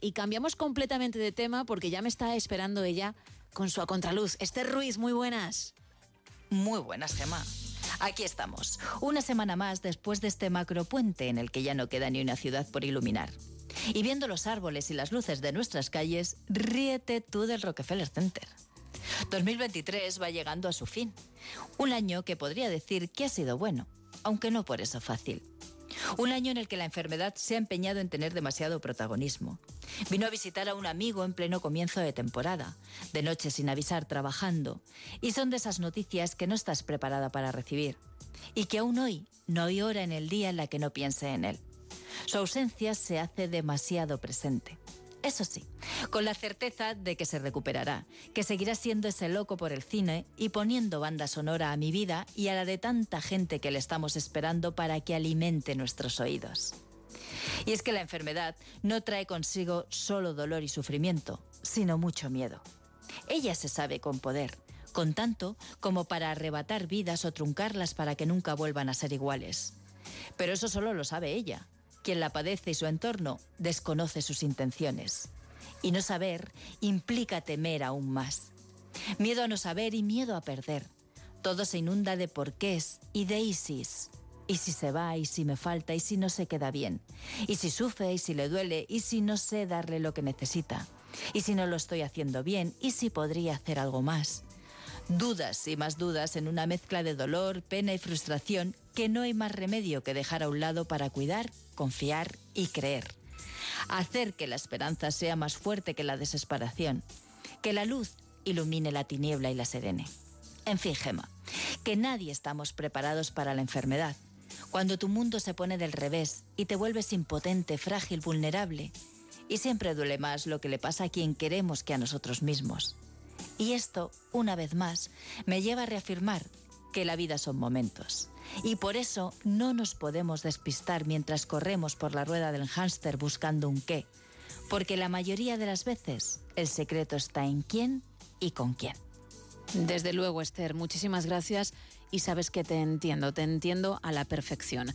Y cambiamos completamente de tema porque ya me está esperando ella con su a contraluz. Esther Ruiz, muy buenas. Muy buenas, Gemma. Aquí estamos, una semana más después de este macropuente en el que ya no queda ni una ciudad por iluminar. Y viendo los árboles y las luces de nuestras calles, ríete tú del Rockefeller Center. 2023 va llegando a su fin. Un año que podría decir que ha sido bueno, aunque no por eso fácil. Un año en el que la enfermedad se ha empeñado en tener demasiado protagonismo. Vino a visitar a un amigo en pleno comienzo de temporada, de noche sin avisar trabajando, y son de esas noticias que no estás preparada para recibir, y que aún hoy no hay hora en el día en la que no piense en él. Su ausencia se hace demasiado presente. Eso sí, con la certeza de que se recuperará, que seguirá siendo ese loco por el cine y poniendo banda sonora a mi vida y a la de tanta gente que le estamos esperando para que alimente nuestros oídos. Y es que la enfermedad no trae consigo solo dolor y sufrimiento, sino mucho miedo. Ella se sabe con poder, con tanto como para arrebatar vidas o truncarlas para que nunca vuelvan a ser iguales. Pero eso solo lo sabe ella. Quien la padece y su entorno desconoce sus intenciones. Y no saber implica temer aún más. Miedo a no saber y miedo a perder. Todo se inunda de porqués y de isis. Y si se va, y si me falta, y si no se queda bien. Y si sufre, y si le duele, y si no sé darle lo que necesita. Y si no lo estoy haciendo bien, y si podría hacer algo más. Dudas y más dudas en una mezcla de dolor, pena y frustración que no hay más remedio que dejar a un lado para cuidar, confiar y creer. Hacer que la esperanza sea más fuerte que la desesperación. Que la luz ilumine la tiniebla y la serene. En fin, Gema, que nadie estamos preparados para la enfermedad. Cuando tu mundo se pone del revés y te vuelves impotente, frágil, vulnerable. Y siempre duele más lo que le pasa a quien queremos que a nosotros mismos. Y esto, una vez más, me lleva a reafirmar que la vida son momentos. Y por eso no nos podemos despistar mientras corremos por la rueda del hámster buscando un qué. Porque la mayoría de las veces el secreto está en quién y con quién. Desde luego, Esther, muchísimas gracias y sabes que te entiendo, te entiendo a la perfección.